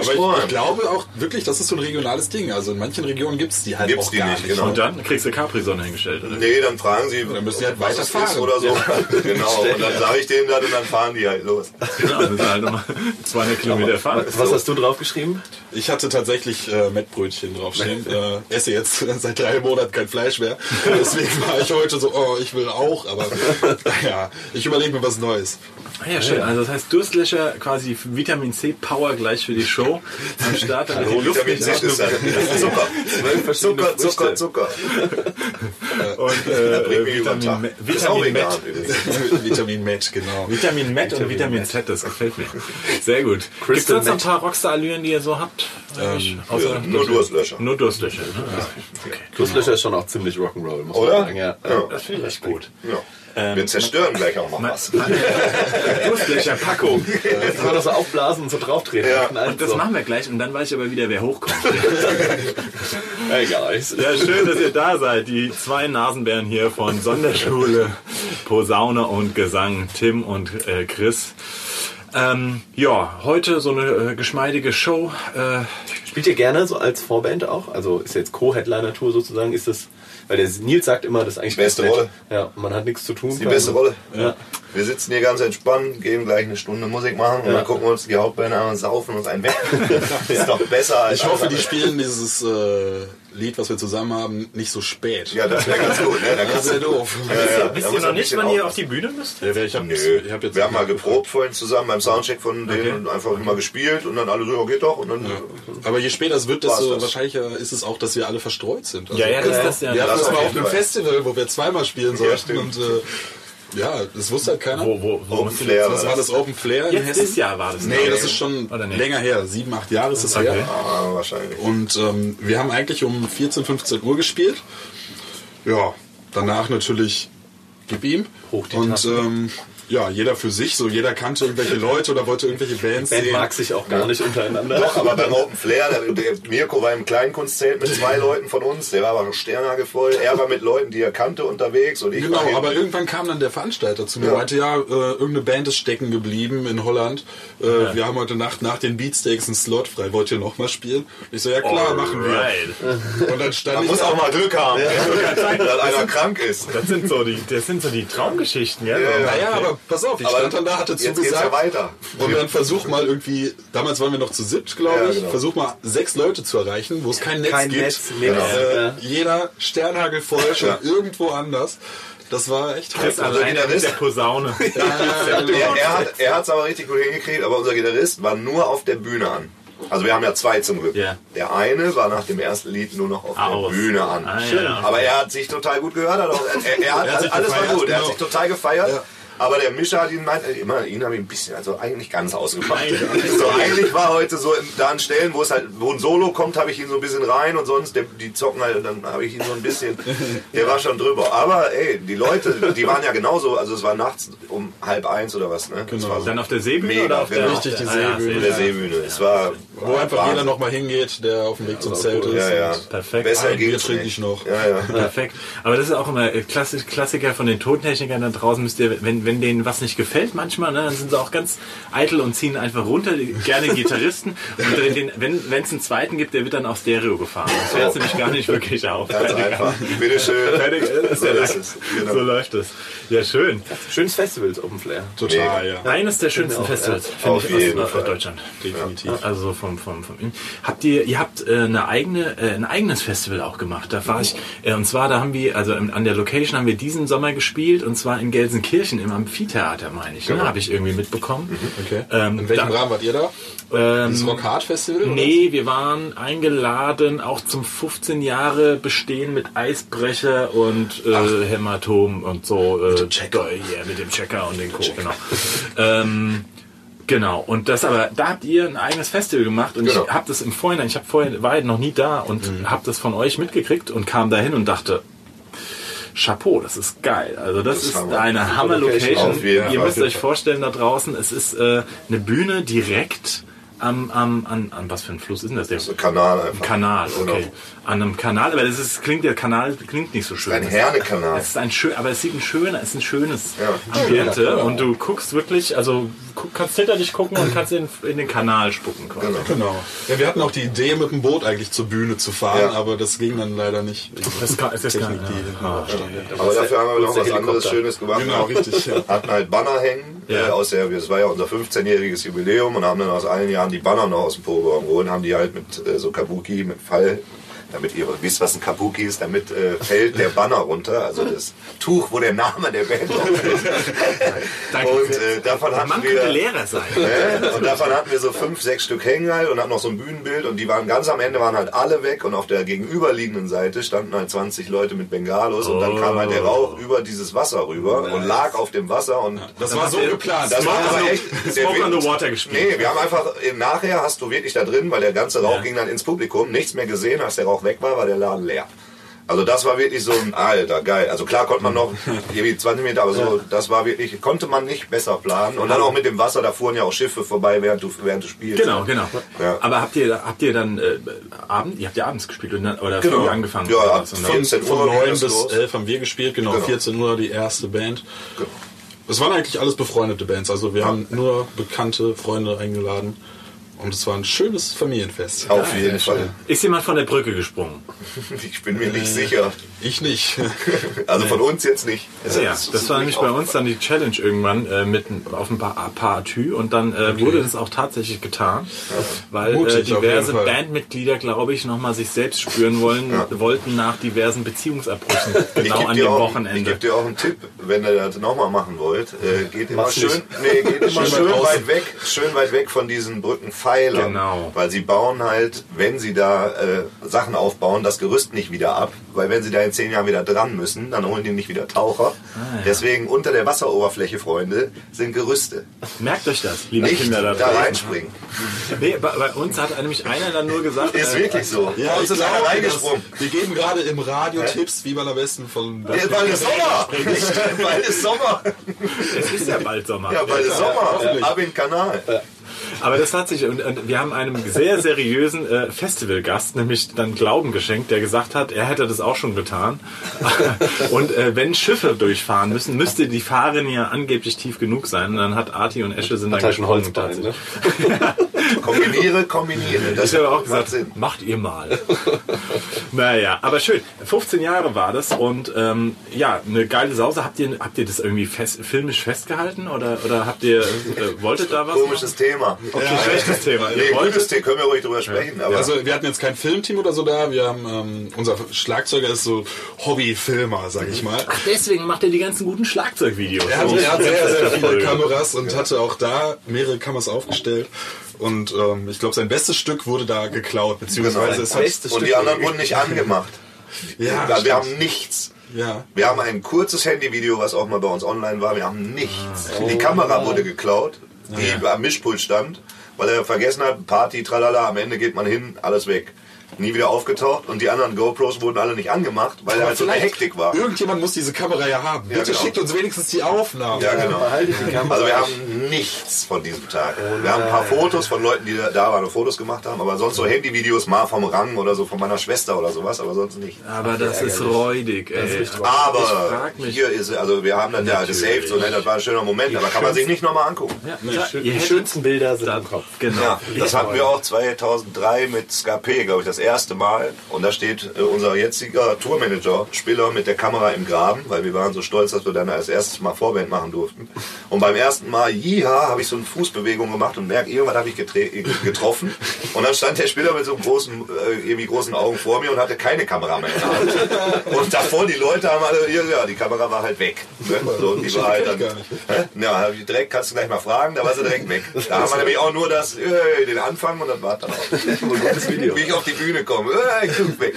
G: Ich, ich glaube auch wirklich, das ist so ein regionales Ding. Also in manchen Regionen gibt es die halt
C: Gibt's
G: auch
C: die
G: gar
C: nicht,
G: nicht.
C: genau.
E: Und dann kriegst du Capri-Sonne hingestellt, oder?
C: Nee, dann fragen sie,
G: Dann müssen die halt weiterfahren.
C: oder so. [LAUGHS] genau, und dann sage ich denen das und dann fahren die halt los.
E: Genau, das ist halt nochmal 200 Kilometer fahren.
D: Was hast du draufgeschrieben?
G: Ich hatte tatsächlich äh, Mettbrötchen draufstehen. [LAUGHS] äh, esse jetzt [LAUGHS] seit drei Monaten kein Fleisch mehr. Deswegen war ich heute so, oh, ich will auch. Aber [LAUGHS] ja, ich überlege mir was Neues.
E: Ah Ja, schön. Also das heißt Durstlöscher quasi Vitamin C Power gleich für die Show am Start. damit die Luft
C: Vitamin C ist Zucker. Zucker, Zucker, Zucker.
E: Und äh, Vitamin, Vitamin Met.
G: Vitamin Met, genau.
E: Vitamin Met und Vitamin Z, das gefällt mir. Sehr gut. Gibt es sonst noch ein paar Rockstar-Allüren, die ihr so habt? Eigentlich? Außer
C: ja, nur Durstlöscher.
E: Nur Durstlöcher. Ne? Ja. Okay.
D: Durstlöcher ist schon auch ziemlich Rock'n'Roll, muss
C: Oder?
D: man sagen. Ja.
C: Ja.
E: Das finde ich echt gut.
C: Ja. Wir zerstören gleich auch mal was. [LAUGHS]
E: Durstlöcher-Packung. [LAUGHS]
D: Jetzt kann man das so aufblasen und so drauftreten.
C: Ja.
E: Und das
D: so.
E: machen wir gleich und dann weiß ich aber wieder, wer hochkommt. [LAUGHS]
D: Egal.
E: Ja, schön, dass ihr da seid. Die zwei Nasenbären hier von Sonderschule Posaune und Gesang, Tim und äh, Chris. Ähm, ja, heute so eine äh, geschmeidige Show. Äh,
D: Spielt ihr gerne so als Vorband auch? Also ist jetzt Co-Headliner-Tour sozusagen, ist das, weil der Nils sagt immer, das ist eigentlich
C: Beste
D: ganz nett.
C: Rolle.
D: Ja, man hat nichts zu tun.
C: Die beste Rolle.
D: Ja.
C: Wir sitzen hier ganz entspannt, gehen gleich eine Stunde Musik machen und dann gucken wir uns die Hauptband an und saufen uns einen weg. [LAUGHS] ist doch besser als
G: Ich hoffe, die spielen dieses äh, Lied, was wir zusammen haben, nicht so spät.
C: Ja, das wäre ganz gut. Ne? Da
G: das wäre
C: du,
G: doof.
C: ja, ja,
E: wisst ihr noch nicht, wann ihr auf die Bühne müsst?
G: Ja, ich hab,
C: Nö,
G: ich hab jetzt
C: wir haben mal geprobt vorhin zusammen beim Soundcheck von denen
G: Okay.
C: und einfach immer gespielt und dann alle so, ja, geht doch. Und dann,
G: Aber je später es wird, desto
C: das.
G: wahrscheinlicher ist es auch, dass wir alle verstreut sind. Also,
E: Ja, ja, das ist das ja.
G: Wir hatten
C: Das
G: mal auf einem. Festival, wo wir zweimal spielen sollten. und äh, ja, das wusste halt keiner.
E: Wo, wo, wo
C: Open Flair
G: Das war das Open Flair in
E: Jetzt dieses Jahr war das.
G: Nee,
E: ne?
G: das ist schon länger her. Sieben, acht Jahre ist es
E: Okay.
G: her.
C: ah, wahrscheinlich.
G: Und ähm, wir haben eigentlich um 14, 15 Uhr gespielt. Ja, danach natürlich gib ihm.
D: Hoch die
G: Und ähm, ja, jeder für sich, so jeder kannte irgendwelche Leute oder wollte irgendwelche Bands
D: Band
G: sehen.
D: mag sich auch gar nicht untereinander.
C: Doch, aber beim Open Flair, der, der Mirko war im Kleinkunstzelt mit zwei Leuten von uns, der war aber sternhagelvoll. Er war mit Leuten, die er kannte, unterwegs und ich
G: Genau, aber irgendwann kam dann der Veranstalter zu mir
C: Ja.
G: und meinte, ja, äh, irgendeine Band ist stecken geblieben in Holland. Äh, Wir haben heute Nacht nach den Beatsteaks einen Slot frei. Wollt ihr noch mal spielen? Ich so, ja klar, machen wir.
E: Alright.
G: Und dann stand
C: Man
G: ich
C: muss auch mal Glück haben, dass [LAUGHS] einer krank ist.
E: Das sind so die, das sind so die Traumgeschichten, ja.
C: Ja, ja.
G: Naja, aber pass auf, ich
C: Aber
G: stand dann da, hatte
C: Jetzt geht's ja
G: zugesagt.
C: weiter.
G: Und dann versuch mal irgendwie, damals waren wir noch zu siebt, glaube
C: Ja,
G: ich,
C: genau.
G: versuch mal sechs Leute zu erreichen, wo es kein Netz
D: Kein
G: gibt.
D: Netz, nix.
G: Äh,
D: Ja.
G: Jeder Sternhagel voll, schon
C: Ja.
G: irgendwo anders. Das war echt
E: Chris
G: hart.
E: alleine mit
C: Gitarrist-
E: der Posaune.
C: Er, er hat er hat's aber richtig gut hingekriegt, aber unser Gitarrist war nur auf der Bühne an. Also wir haben ja zwei zum Glück.
E: Ja.
C: Der eine war nach dem ersten Lied nur noch auf
E: Aus.
C: der Bühne an.
E: Ah, ja.
C: Aber er hat sich total gut gehört. Auch, er, er hat,
G: Er hat sich
C: alles war
G: gefeiert,
C: gut. Er hat
G: genau.
C: sich total gefeiert.
G: Ja.
C: Aber der Mischer hat ihn meint, äh, immer, ihn habe ich ein bisschen, also eigentlich ganz ausgemacht. [LAUGHS] So, eigentlich war heute so in- da an Stellen, wo es halt, wo ein Solo kommt, habe ich ihn so ein bisschen rein und sonst, der, die zocken halt, und dann habe ich ihn so ein bisschen, [LAUGHS] der war schon drüber. Aber ey, die Leute, die waren ja genauso, also es war nachts um halb eins oder was, ne?
G: Genau.
C: war so
E: Dann auf der Seebühne
C: Mega,
E: oder auf der
C: genau.
G: Richtig, die
E: Ah, ja,
G: Seebühne.
C: in der Seebühne. Es war,
G: Wo
C: war
G: einfach
C: Wahnsinn.
G: jeder nochmal hingeht, der auf dem Weg zum Zelt ist.
C: Ja, ja.
E: Perfekt.
C: Besser
G: Ein Bier trinke ich noch.
C: Ja, ja.
E: Perfekt. Aber das ist auch immer äh, Klassi- Klassiker von den Tontechnikern da draußen. Müsst ihr, wenn, wenn denen was nicht gefällt manchmal, ne, dann sind sie auch ganz eitel und ziehen einfach runter. Gerne [LAUGHS] Gitarristen. Und den, wenn es einen zweiten gibt, der wird dann auf Stereo gefahren. Das fährt nämlich gar nicht wirklich auf.
C: Ganz einfach. Bitteschön.
E: Fertig, ist ja
C: So ist es. Genau.
E: So läuft es. Ja, schön.
D: Schönes Festival, das Open Flair.
G: Total,
C: Mega.
G: ja.
E: Eines der schönsten Festivals, finde
C: Auf
E: ich, aus, aus. Deutschland.
G: Definitiv.
E: Also so vom, vom, vom Habt ihr, ihr habt äh, eine eigene, äh, ein eigenes Festival auch gemacht. Da war ich, äh, und zwar da haben wir, also im- an der Location haben wir diesen Sommer gespielt und zwar in Gelsenkirchen im Amphitheater, meine ich. Ne? Habe ich irgendwie mitbekommen.
G: Okay.
E: Ähm,
G: In welchem
E: da-
G: Rahmen wart ihr da?
E: Ähm,
G: Das Rock Hard Festival? oder?
E: Nee, wir waren eingeladen auch zum 15 Jahre Bestehen mit Eisbrecher und äh, Hämatom und so. Äh, mit dem Checker. Ja, mit dem Checker und den Co. Genau. ähm, genau. Und das aber, da habt ihr ein eigenes Festival gemacht und
C: Genau.
E: ich habe das im Vorhinein, ich habe vorher, war noch nie da und
G: Mhm.
E: habe das von euch mitgekriegt und kam dahin und dachte, Chapeau, das ist geil. Also das,
C: Das
E: ist
C: Hammer.
E: eine Hammer-Location. Ihr müsst euch vorstellen da draußen, es ist äh, eine Bühne direkt am, am an, an was für ein Fluss ist denn das? Der
C: So ein Kanal einfach.
E: Kanal,
C: Genau.
E: okay. An einem Kanal, aber das ist, klingt der Kanal klingt nicht so schön.
C: Ein Hernekanal.
E: Es ist ein schön, aber es sieht ein schöner, es ist ein schönes
C: Ja.
E: Ambiente und du guckst wirklich, also kannst hinter dich gucken und kannst in, in den Kanal spucken quasi.
C: Genau.
G: Genau. Ja, wir hatten auch die Idee, mit dem Boot eigentlich zur Bühne zu fahren,
C: Ja.
G: aber das ging dann leider nicht.
E: Das kann, das
G: Technik,
E: kann,
G: die hinten
E: ja.
G: ja.
C: Aber dafür haben wir noch was anderes
D: Helikopter.
C: Schönes gemacht.
G: Genau, richtig, ja.
C: Hatten halt Banner hängen.
E: Ja.
C: Äh, aus der, es war ja unser 15-jähriges Jubiläum und haben dann aus allen Jahren die Banner noch aus dem Proberaum geholt haben die halt mit äh, so Kabuki, mit Fall, damit ihr wisst, was ein Kabuki ist, damit äh, fällt der Banner runter, also das Tuch, wo der Name der Band drauf ist.
E: Danke
C: Und äh, davon hatten
E: Man
C: wir...
E: Lehrer sein. [LAUGHS]
C: Ne? Und davon hatten wir so fünf, sechs Stück hängen halt und hatten noch so ein Bühnenbild und die waren ganz am Ende waren halt alle weg und auf der gegenüberliegenden Seite standen halt 20 Leute mit Bengalos und dann kam halt der Rauch über dieses Wasser rüber und lag auf dem Wasser und
G: Das war so geplant.
C: das war aber echt
E: Smoke on
C: Wind-
E: the Water gespielt.
C: Nee, wir haben einfach nachher hast du wirklich da drin, weil der ganze Rauch
E: Ja.
C: ging dann ins Publikum, nichts mehr gesehen, als der Rauch weg war, war der Laden leer. Also das war wirklich so ein Alter, geil. Also klar konnte man noch irgendwie 20 Meter, aber so, das war wirklich, konnte man nicht besser planen. Und dann auch mit dem Wasser, da fuhren ja auch Schiffe vorbei, während du, während du spielst.
E: Genau, genau.
C: Ja.
E: Aber habt ihr, habt ihr dann äh, Abend, ihr habt ja abends gespielt und dann, oder
C: Genau.
E: früh angefangen?
C: Ja, ab von-
E: dann-
C: 14
G: Von
C: Uhr ging
G: 9
C: das
G: bis
C: los.
G: 11 haben wir gespielt, genau,
C: Genau.
G: 14 Uhr die erste Band.
C: Genau.
G: Es waren eigentlich alles befreundete Bands, also wir haben nur bekannte Freunde eingeladen und es war ein schönes Familienfest.
C: Auf jeden Fall.
E: Ist jemand von der Brücke gesprungen? [LAUGHS]
C: Ich bin mir nicht sicher.
G: Ich nicht. [LAUGHS]
C: Also von uns jetzt nicht.
E: Ja, das war nämlich bei uns dann die Challenge irgendwann äh, mit auf ein paar, paar Atü und dann äh, wurde das auch tatsächlich getan, weil äh,
G: Mutig auf
E: diverse. Bandmitglieder, glaube ich, nochmal sich selbst spüren wollen, wollten nach diversen Beziehungsabbrüchen [LAUGHS]
C: Ich
E: genau
C: gebe
E: an dem
C: auch- ich
E: Wochenende.
C: geb dir auch einen Tipp, wenn ihr das nochmal machen wollt. Äh, geht immer
D: Mach's
C: schön, nee, geht immer
G: Schön
C: schön
G: weit
C: weg, schön weit weg von diesen Brückenpfeilern Pfeilern.
E: Genau.
C: Weil sie bauen halt, wenn sie da äh, Sachen aufbauen, das Gerüst nicht wieder ab. Weil wenn sie da in zehn Jahren wieder dran müssen, dann holen die nicht wieder Taucher.
E: Ah,
C: Deswegen unter der Wasseroberfläche, Freunde, sind Gerüste.
E: Merkt euch das, liebe
C: Nicht
E: Kinder da
C: da reinspringen.
E: Nee, bei, bei uns hat nämlich einer dann nur gesagt,
C: Ist
E: äh,
C: wirklich so.
G: Ja,
C: Bei uns ist einer reingesprungen.
G: das- Wir geben gerade im Radio Tipps, wie man am besten von...
C: Ja, Bald ist Sommer! Bald ist Sommer!
E: es ist ja bald Sommer.
C: Ja, bald ist Sommer!
G: hoffentlich.
C: Ab in den Kanal.
E: Aber das hat sich, und, und wir haben einem sehr seriösen äh, Festivalgast, nämlich dann Glauben geschenkt, der gesagt hat, er hätte das auch schon getan. [LAUGHS] und äh, wenn Schiffe durchfahren müssen, müsste die Fahrerin ja angeblich tief genug sein. Und dann hat Arti und Esche sind dann
D: Hat halt ein
E: gesprungen,
D: Holzbein, ne?
C: Kombiniere, kombiniere. Das
E: Ich habe auch
C: macht
E: gesagt,
C: Sinn.
E: macht ihr mal. naja, aber schön. 15 Jahre war das und ähm, ja, eine geile Sause. Habt ihr, habt ihr das irgendwie fest, filmisch festgehalten oder, oder habt ihr, äh, wolltet da was?
C: Komisches Thema.
E: Okay, schlechtes Thema.
C: Nee, gutes Thema, können wir ruhig drüber sprechen. Aber
G: Also wir hatten jetzt kein Filmteam oder so da. Wir haben ähm, unser Schlagzeuger ist so Hobbyfilmer, sag ich mal.
E: Ach, deswegen macht er die ganzen guten Schlagzeugvideos.
G: Er hat, er hat sehr, sehr viele Kameras und hatte auch da mehrere Kameras aufgestellt. Und ähm, ich glaube, sein bestes Stück wurde da geklaut, beziehungsweise es hat,
D: bestes
C: und die anderen wurden nicht angemacht.
G: ja,
C: Ja, wir
G: stimmt.
C: haben nichts.
G: ja.
C: Wir haben ein kurzes Handyvideo, was auch mal bei uns online war. Wir haben nichts.
G: Ah.
C: Die Kamera wurde geklaut, die am Mischpult stand, weil er vergessen hat, Party, tralala, am Ende geht man hin, alles weg. Nie wieder aufgetaucht und die anderen GoPros wurden alle nicht angemacht, weil halt so eine Hektik war.
G: Irgendjemand muss diese Kamera ja haben. Bitte
C: genau.
G: schickt uns wenigstens die Aufnahmen.
C: Ja, genau.
D: Die.
C: Also wir haben nichts von diesem Tag. Wir haben ein paar Fotos von Leuten, die da- waren und Fotos gemacht haben, aber sonst so Handyvideos mal vom Rang oder so von meiner Schwester oder sowas, aber sonst nicht.
E: Aber das ist räudig, ey.
C: Aber
E: frag mich-
C: hier ist, also wir haben dann ja gesaved, so, ne, das war ein schöner Moment, aber kann man sich nicht nochmal angucken.
E: Ja,
D: Die,
E: klar,
D: schön-
E: ihr
D: die schönsten Bilder sind im Kopf.
E: Genau.
C: Ja, das hatten wir auch 2003 mit Scarpe, glaube ich, das erste Mal. Und da steht äh, unser jetziger Tourmanager, Spiller, mit der Kamera im Graben, weil wir waren so stolz, dass wir dann als erstes Mal Vorband machen durften. Und beim ersten Mal, jiha, habe ich so eine Fußbewegung gemacht und merke, irgendwann habe ich getre- getroffen. Und dann stand der Spieler mit so einem großen, äh, irgendwie großen Augen vor mir und hatte keine Kamera mehr in der Hand. Und davor, die Leute haben alle, ja, die Kamera war halt weg. Ne? So, die war halt dann. Hä? Ja, hab ich direkt, kannst du gleich mal fragen, da war sie direkt weg. Da haben wir nämlich auch nur das, äh, den Anfang und dann war dann auch.
D: Video.
C: Wie ich auf die Bühne komme, äh, ich weg.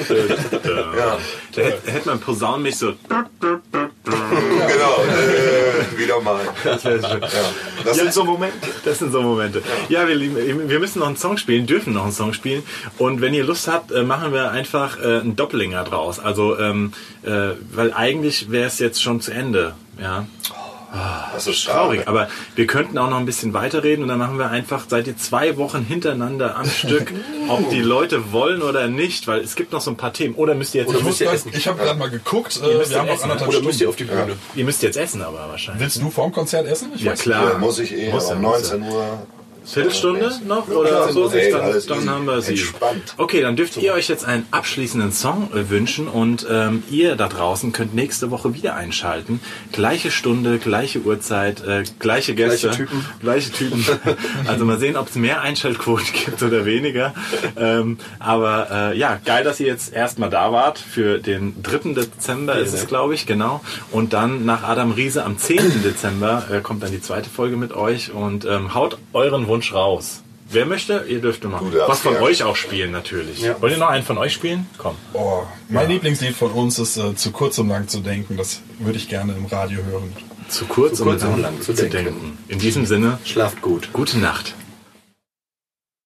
C: Ja,
E: Da hätte, man posaunenmäßig so.
C: genau, äh, wieder mal.
E: Das.
C: Ja. Das sind so Momente.
E: das sind so Momente. Ja, wir, lieben- wir müssen noch einen Song spielen, dürfen noch einen Song spielen. Und wenn ihr Lust habt, äh, machen wir einfach einen Doppelinger draus. Also, ähm, äh, weil eigentlich wäre es jetzt schon zu Ende. Ja,
C: Das ist
E: traurig. Aber wir könnten auch noch ein bisschen weiterreden und dann machen wir einfach seit ihr zwei Wochen hintereinander am [LAUGHS] Stück, ob die Leute wollen oder nicht, weil es gibt noch so ein paar Themen. Oder müsst ihr jetzt,
H: Ich,
E: ihr
H: muss
E: müsst, ihr essen.
H: ich habe gerade mal geguckt, äh,
E: müsst
H: wir haben noch
E: essen,
H: anderthalb
D: Oder müsst ihr auf
H: Stunden.
D: die Bühne?
E: Ihr müsst jetzt essen, aber wahrscheinlich.
H: Willst du vorm Konzert essen? Ich
E: Ja
H: weiß
E: klar.
C: Ja, muss ich eh,
E: Muss
C: aber um
E: ja, muss
C: 19 Uhr.
E: Viertelstunde noch oder so? dann, dann haben wir sie. Okay, dann dürft ihr euch jetzt einen abschließenden Song äh, wünschen und ähm, ihr da draußen könnt nächste Woche wieder einschalten. Gleiche Stunde, gleiche Uhrzeit, äh, gleiche Gäste,
D: Gleiche Typen.
E: gleiche Typen. [LAUGHS] Also mal sehen, ob es mehr Einschaltquoten [LAUGHS] gibt oder weniger. Ähm, aber äh, ja, geil, dass ihr jetzt erstmal da wart. Für den 3. Dezember ist es, glaube ich, genau. Und dann nach Adam Riese am 10. Dezember äh, kommt dann die zweite Folge mit euch und ähm, haut euren Wunsch raus. Wer möchte, ihr dürft
C: darfst
E: Was von euch auch spielen, natürlich. Wollt ihr noch einen von euch spielen? Komm.
H: Oh, mein Lieblingslied von uns ist äh, Zu kurz, um lang zu denken. Das würde ich gerne im Radio hören.
E: Zu kurz, um
D: kurz, um
E: lang
D: lang
E: zu
D: zu
E: denken.
D: denken.
E: In diesem Sinne,
D: Schlaft gut.
E: gute Nacht.